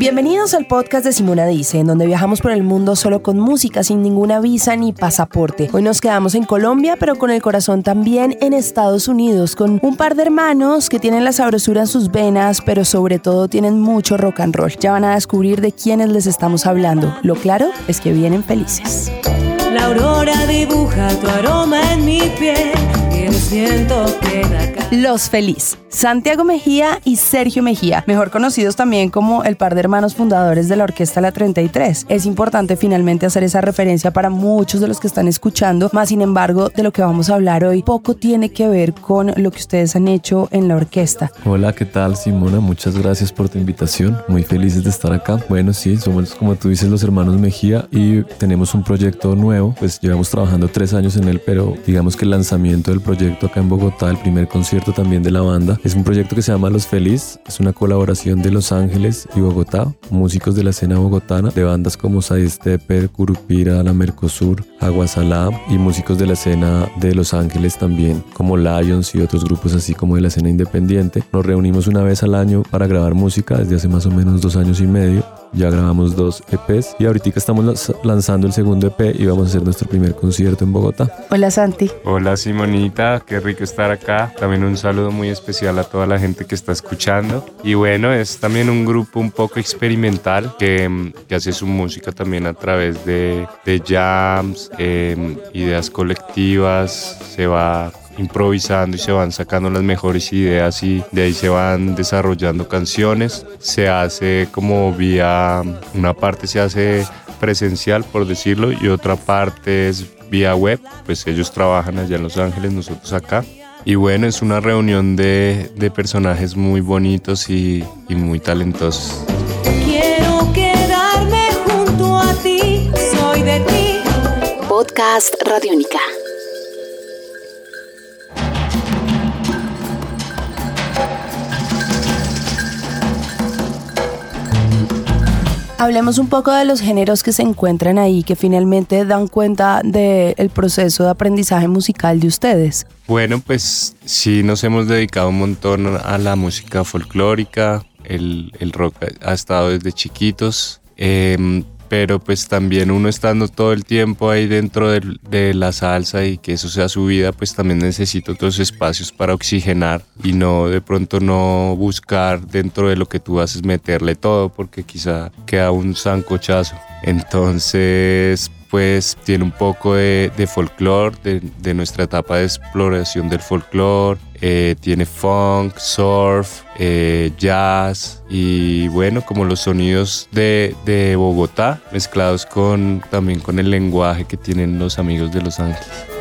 Bienvenidos al podcast de Simona Dice, en donde viajamos por el mundo solo con música, sin ninguna visa ni pasaporte. Hoy nos quedamos en Colombia, pero con el corazón también en Estados Unidos, con un par de hermanos que tienen la sabrosura en sus venas, pero sobre todo tienen mucho rock and roll. Ya van a descubrir de quiénes les estamos hablando. Lo claro es que vienen felices. La aurora dibuja tu aroma en mi piel y el viento queda acá. Los Feliz, Santiago Mejía y Sergio Mejía, mejor conocidos también como el par de hermanos fundadores de la Orquesta La 33. Es importante finalmente hacer esa referencia para muchos de los que están escuchando, más sin embargo, de lo que vamos a hablar hoy poco tiene que ver con lo que ustedes han hecho en la orquesta. Hola, ¿qué tal Simona? Muchas gracias por tu invitación. Muy felices de estar acá. Bueno, sí, somos como tú dices los hermanos Mejía y tenemos un proyecto nuevo. Pues llevamos trabajando tres años en él, pero digamos que el lanzamiento del proyecto acá en Bogotá, el primer concierto también de la banda. Es un proyecto que se llama Los Feliz, es una colaboración de Los Ángeles y Bogotá, músicos de la escena bogotana, de bandas como Sidestepper, Curupira, La Mercosur, Aguasalá y músicos de la escena de Los Ángeles también, como Lions y otros grupos así como de la escena independiente. Nos reunimos una vez al año para grabar música desde hace más o menos dos años y medio ya grabamos dos EPs y ahorita estamos lanzando el segundo EP y vamos a hacer nuestro primer concierto en Bogotá. Hola Santi. Hola Simonita, qué rico estar acá. También un saludo muy especial a toda la gente que está escuchando. Y bueno, es también un grupo un poco experimental que, que hace su música también a través de, de jams, eh, ideas colectivas, se va improvisando y se van sacando las mejores ideas y de ahí se van desarrollando canciones. Se hace como vía, una parte se hace presencial por decirlo y otra parte es vía web, pues ellos trabajan allá en Los Ángeles, nosotros acá. Y bueno, es una reunión de, de personajes muy bonitos y, y muy talentosos. Quiero quedarme junto a ti, soy de ti. Podcast Radiónica. Hablemos un poco de los géneros que se encuentran ahí, que finalmente dan cuenta del proceso de aprendizaje musical de ustedes. Bueno, pues sí nos hemos dedicado un montón a la música folclórica, el, el rock ha estado desde chiquitos, eh, pero pues también uno estando todo el tiempo ahí dentro de, la salsa y que eso sea su vida, pues también necesita otros espacios para oxigenar y no de pronto no buscar dentro de lo que tú haces meterle todo porque quizá queda un sancochazo. Entonces, pues tiene un poco de, de folclore, de, de, nuestra etapa de exploración del folclore, eh, tiene funk, surf, eh, jazz y bueno, como los sonidos de, de Bogotá mezclados con, también con el lenguaje que tienen los amigos de Los Ángeles.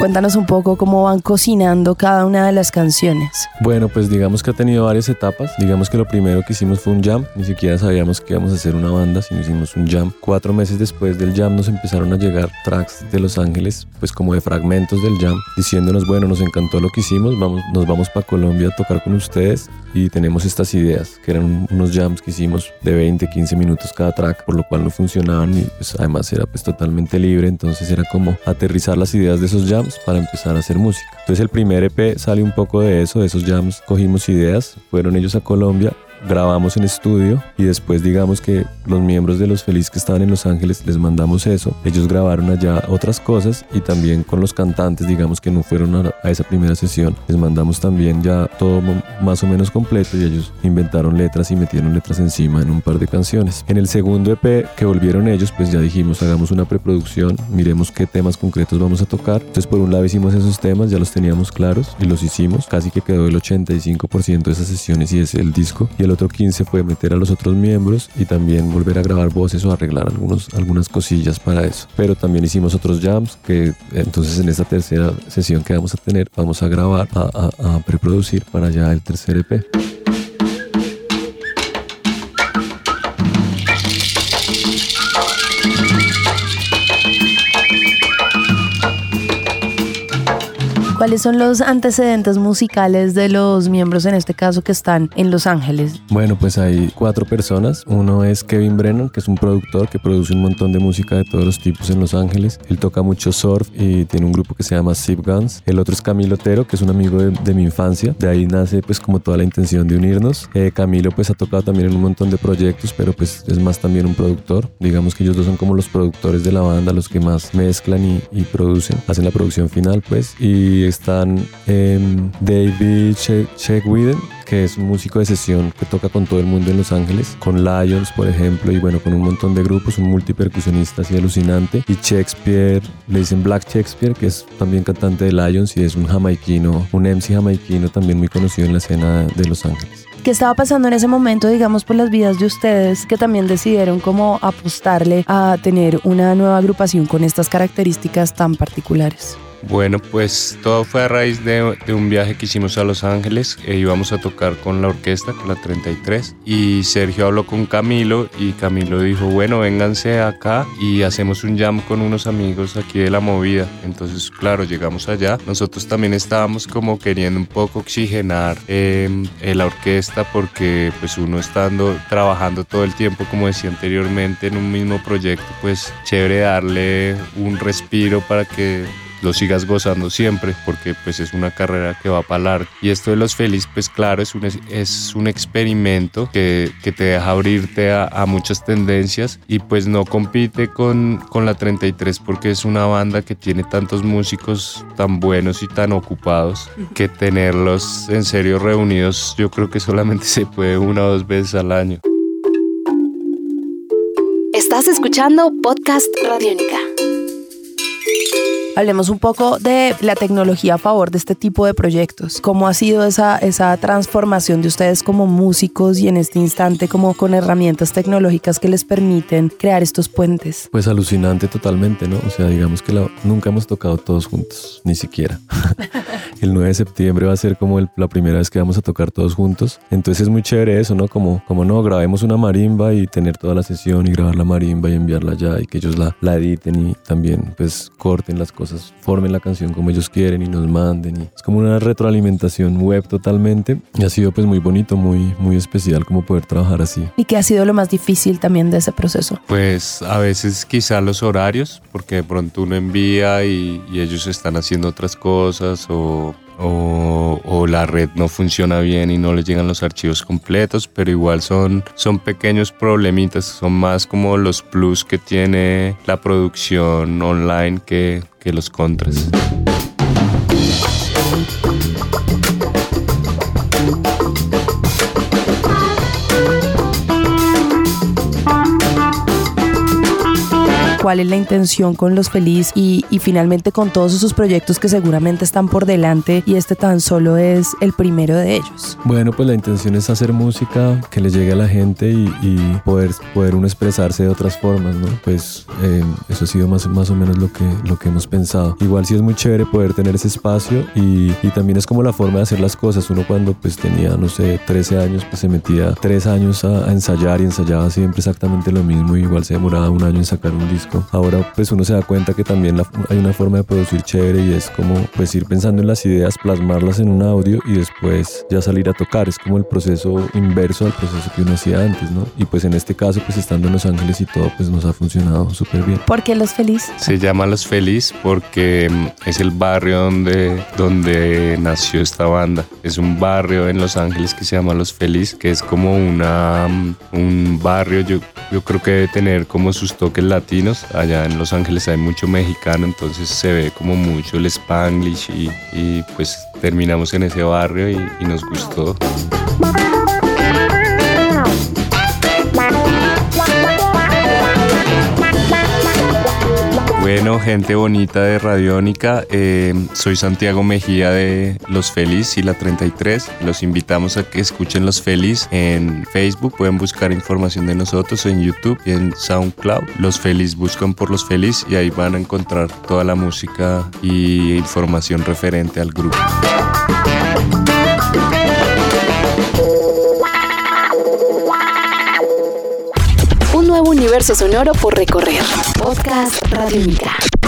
Cuéntanos un poco cómo van cocinando cada una de las canciones. Bueno, pues digamos que ha tenido varias etapas. Digamos que lo primero que hicimos fue un jam. Ni siquiera sabíamos que íbamos a hacer una banda, sino hicimos un jam. Cuatro meses después del jam nos empezaron a llegar tracks de Los Ángeles, pues como de fragmentos del jam, diciéndonos, bueno, nos encantó lo que hicimos, vamos, nos vamos para Colombia a tocar con ustedes y tenemos estas ideas, que eran unos jams que hicimos de 20, 15 minutos cada track, por lo cual no funcionaban y pues además era pues totalmente libre, entonces era como aterrizar las ideas de esos jams para empezar a hacer música. Entonces el primer EP sale un poco de eso, de esos jams, cogimos ideas, fueron ellos a Colombia, grabamos en estudio y después digamos que los miembros de Los Feliz que estaban en Los Ángeles les mandamos eso. Ellos grabaron allá otras cosas y también con los cantantes digamos que no fueron a, a esa primera sesión. Les mandamos también ya todo más o menos completo y ellos inventaron letras y metieron letras encima en un par de canciones. En el segundo EP que volvieron ellos pues ya dijimos hagamos una preproducción, miremos qué temas concretos vamos a tocar. Entonces por un lado hicimos esos temas, ya los teníamos claros y los hicimos. Casi que quedó el 85% de esas sesiones y es el disco. Y el otro 15 fue meter a los otros miembros y también volver a grabar voces o arreglar algunos, algunas cosillas para eso. Pero también hicimos otros jams que entonces en esta tercera sesión que vamos a tener vamos a grabar, a, a, a preproducir para ya el tercer EP. ¿Cuáles son los antecedentes musicales de los miembros en este caso que están en Los Ángeles? Bueno, pues hay cuatro personas. Uno es Kevin Brennan, que es un productor que produce un montón de música de todos los tipos en Los Ángeles. Él toca mucho surf y tiene un grupo que se llama Zip Guns. El otro es Camilo Otero, que es un amigo de, mi infancia. De ahí nace pues como toda la intención de unirnos. Eh, Camilo pues ha tocado también en un montón de proyectos, pero pues es más también un productor. Digamos que ellos dos son como los productores de la banda, los que más mezclan y, y producen, hacen la producción final pues. Y están em, David Che Widen, que es un músico de sesión que toca con todo el mundo en Los Ángeles, con Lions, por ejemplo, y bueno, con un montón de grupos, un multipercusionista así alucinante. Y Shakespeare, le dicen Black Shakespeare, que es también cantante de Lions y es un jamaiquino, un MC jamaiquino también muy conocido en la escena de Los Ángeles. ¿Qué estaba pasando en ese momento, digamos, por las vidas de ustedes que también decidieron como apostarle a tener una nueva agrupación con estas características tan particulares? Bueno, pues todo fue a raíz de, un viaje que hicimos a Los Ángeles. E íbamos a tocar con la orquesta, con la 33. Y Sergio habló con Camilo y Camilo dijo, bueno, vénganse acá y hacemos un jam con unos amigos aquí de la movida. Entonces, claro, llegamos allá. Nosotros también estábamos como queriendo un poco oxigenar em, la orquesta porque pues uno estando trabajando todo el tiempo, como decía anteriormente, en un mismo proyecto, pues chévere darle un respiro para que lo sigas gozando siempre porque pues es una carrera que va para largo. Y esto de los feliz pues claro es un, es un experimento que, que te deja abrirte a, a, muchas tendencias y pues no compite con, con la 33 porque es una banda que tiene tantos músicos tan buenos y tan ocupados que tenerlos en serio reunidos yo creo que solamente se puede una o dos veces al año. Estás escuchando Podcast Radiónica. Hablemos un poco de la tecnología a favor de este tipo de proyectos. ¿Cómo ha sido esa, esa transformación de ustedes como músicos y en este instante como con herramientas tecnológicas que les permiten crear estos puentes? Pues alucinante totalmente, ¿no? O sea, digamos que nunca hemos tocado todos juntos, ni siquiera. el 9 de septiembre va a ser como la primera vez que vamos a tocar todos juntos. Entonces es muy chévere eso, ¿no? Como, como no, grabemos una marimba y tener toda la sesión y grabar la marimba y enviarla ya y que ellos la, la editen y también pues corten las cosas cosas formen la canción como ellos quieren y nos manden. Y es como una retroalimentación web totalmente. Y ha sido pues muy bonito, muy, muy especial como poder trabajar así. ¿Y qué ha sido lo más difícil también de ese proceso? Pues a veces quizá los horarios, porque de pronto uno envía y, y ellos están haciendo otras cosas o o, la red no funciona bien y no les llegan los archivos completos, pero igual son, son pequeños problemitas, son más como los plus que tiene la producción online que, que los contras. Cuál es la intención con Los Feliz y, finalmente con todos esos proyectos que seguramente están por delante y este tan solo es el primero de ellos. Bueno, pues la intención es hacer música que le llegue a la gente y, poder, poder uno expresarse de otras formas, ¿no? Pues eh, eso ha sido más, más o menos lo que, lo que hemos pensado. Igual sí es muy chévere poder tener ese espacio y, también es como la forma de hacer las cosas. Uno cuando pues tenía, no sé, 13 años, pues se metía tres años a, a ensayar y ensayaba siempre exactamente lo mismo y igual se demoraba un año en sacar un disco Ahora pues uno se da cuenta que también hay una forma de producir chévere y es como pues ir pensando en las ideas, plasmarlas en un audio y después ya salir a tocar. Es como el proceso inverso al proceso que uno hacía antes, ¿no? Y pues en este caso pues estando en Los Ángeles y todo pues nos ha funcionado súper bien. ¿Por qué Los Feliz? Se llama Los Feliz porque mm, es el barrio donde, donde nació esta banda. Es un barrio en Los Ángeles que se llama Los Feliz, que es como una, mm, un barrio, yo, yo creo que debe tener como sus toques latinos allá en Los Ángeles hay mucho mexicano, entonces se ve como mucho el spanglish y, pues terminamos en ese barrio y nos gustó. Bueno, gente bonita de Radiónica, eh, soy Santiago Mejía de Los Feliz y la 33. Los invitamos a que escuchen Los Feliz en Facebook, pueden buscar información de nosotros en YouTube y en SoundCloud. Los Feliz buscan por Los Feliz y ahí van a encontrar toda la música y información referente al grupo. Un nuevo universo sonoro por recorrer. Podcast Radiónica.